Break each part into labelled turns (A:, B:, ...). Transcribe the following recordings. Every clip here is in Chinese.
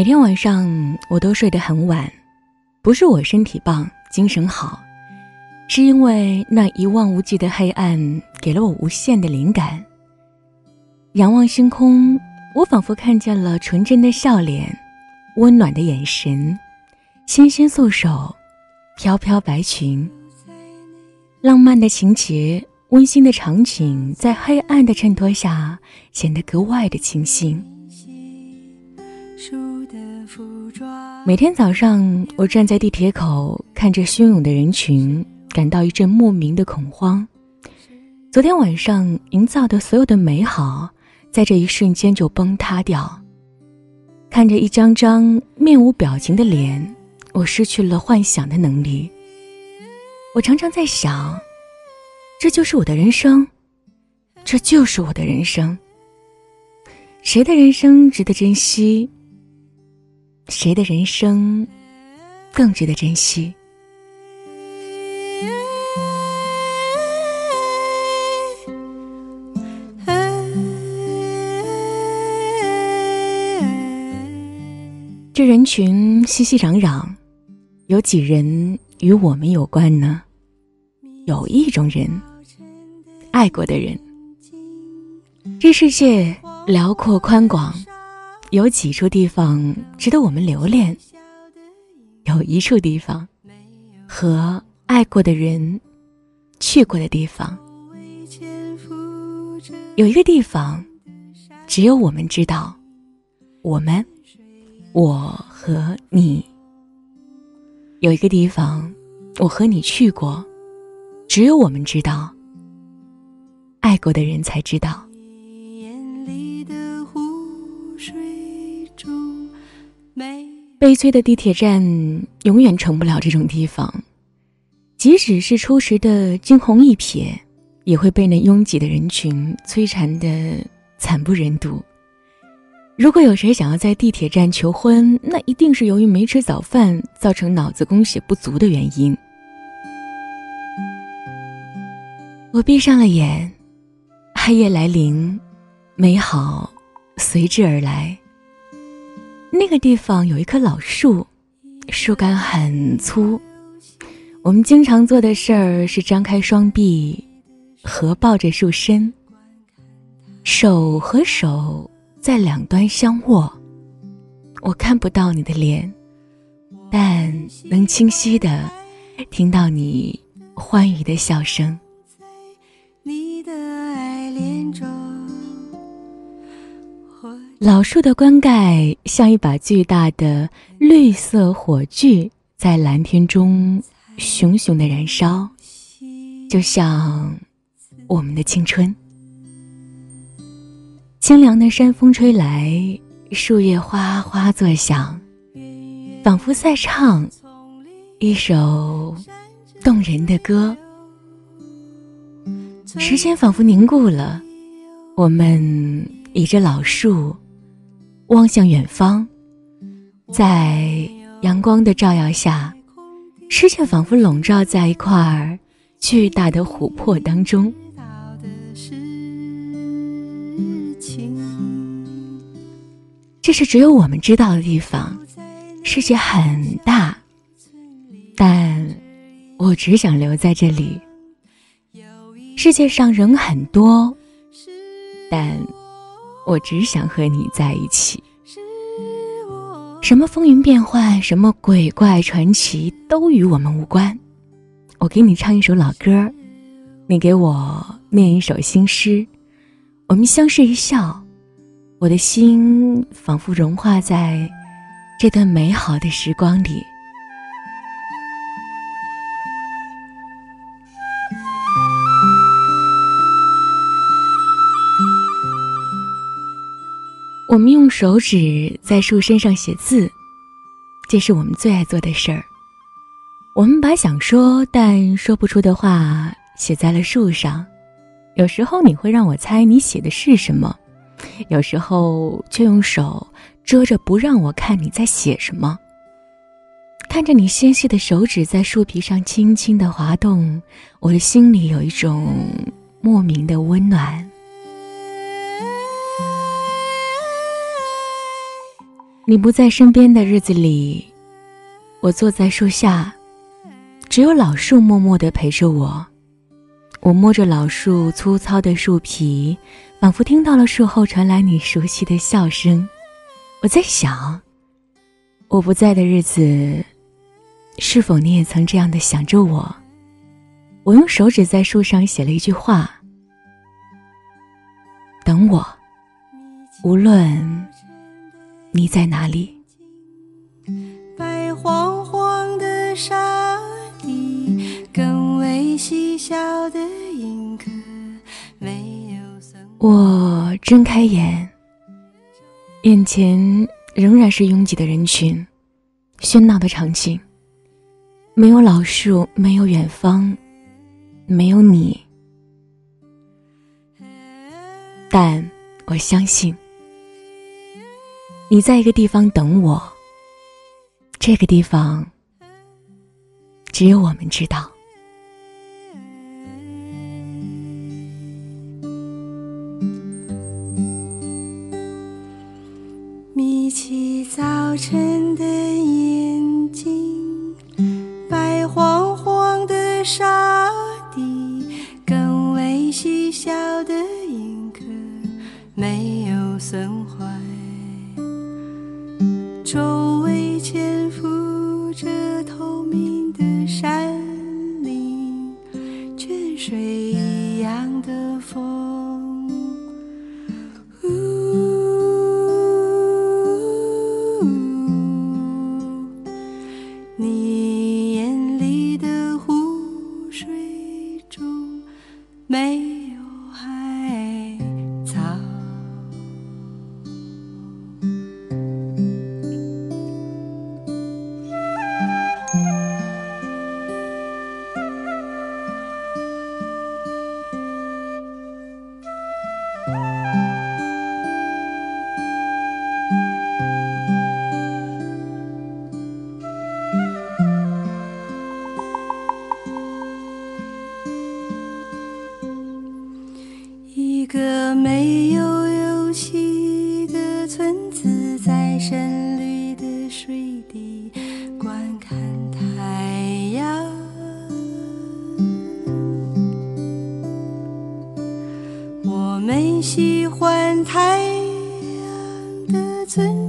A: 每天晚上我都睡得很晚，不是我身体棒、精神好，是因为那一望无际的黑暗给了我无限的灵感。仰望星空，我仿佛看见了纯真的笑脸，温暖的眼神，纤纤素手，飘飘白裙，浪漫的情节，温馨的场景，在黑暗的衬托下显得格外的清新。每天早上，我站在地铁口，看着汹涌的人群，感到一阵莫名的恐慌。昨天晚上营造的所有的美好，在这一瞬间就崩塌掉。看着一张张面无表情的脸，我失去了幻想的能力。我常常在想，这就是我的人生，这就是我的人生。谁的人生值得珍惜？谁的人生更值得珍惜？这人群熙熙攘攘，有几人与我们有关呢？有一种人，爱过的人。这世界辽阔宽广。有几处地方值得我们留恋，有一处地方和爱过的人去过的地方，有一个地方只有我们知道，我们，我和你，有一个地方我和你去过，只有我们知道，爱过的人才知道。悲催的地铁站永远成不了这种地方，即使是初时的惊鸿一瞥，也会被那拥挤的人群摧残的惨不忍睹。如果有谁想要在地铁站求婚，那一定是由于没吃早饭造成脑子供血不足的原因。我闭上了眼，黑夜来临，美好随之而来。那个地方有一棵老树，树干很粗。我们经常做的事儿是张开双臂，合抱着树身，手和手在两端相握。我看不到你的脸，但能清晰的听到你欢愉的笑声。老树的棺盖像一把巨大的绿色火炬，在蓝天中熊熊的燃烧，就像我们的青春。清凉的山风吹来，树叶哗哗作响，仿佛在唱一首动人的歌。时间仿佛凝固了，我们倚着老树。望向远方，在阳光的照耀下，世界仿佛笼罩在一块巨大的琥珀当中。这是只有我们知道的地方，世界很大，但我只想留在这里。世界上人很多，但。我只想和你在一起。什么风云变幻，什么鬼怪传奇，都与我们无关。我给你唱一首老歌，你给我念一首新诗，我们相视一笑，我的心仿佛融化在这段美好的时光里。我们用手指在树身上写字，这是我们最爱做的事儿。我们把想说但说不出的话写在了树上，有时候你会让我猜你写的是什么，有时候却用手遮着不让我看你在写什么。看着你纤细的手指在树皮上轻轻的滑动，我的心里有一种莫名的温暖。你不在身边的日子里，我坐在树下，只有老树默默地陪着我。我摸着老树粗糙的树皮，仿佛听到了树后传来你熟悉的笑声。我在想，我不在的日子，是否你也曾这样的想着我？我用手指在树上写了一句话：“等我，无论你在哪里。”
B: 白晃晃的沙地，更为细小的
A: 我睁开眼，眼前仍然是拥挤的人群，喧闹的场景，没有老树，没有远方。没有你，但我相信你在一个地方等我。这个地方只有我们知道。
B: 眯起早晨的眼睛，白晃晃的沙。你潜伏着透明的山林，泉水一样的风。个没有游戏的村子，在深绿的水底观看太阳。我们喜欢太阳的村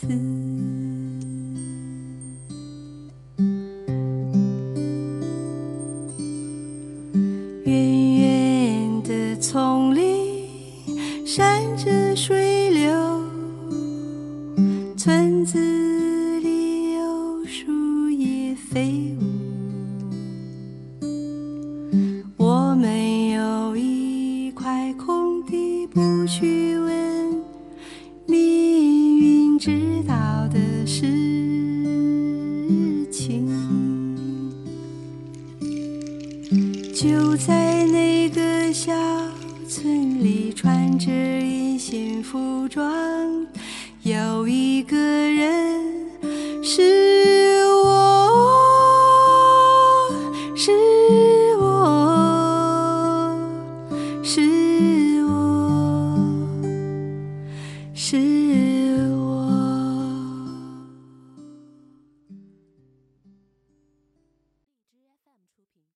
B: 次。远远的丛林闪着水流，村子里有树叶飞舞。穿着一新服装，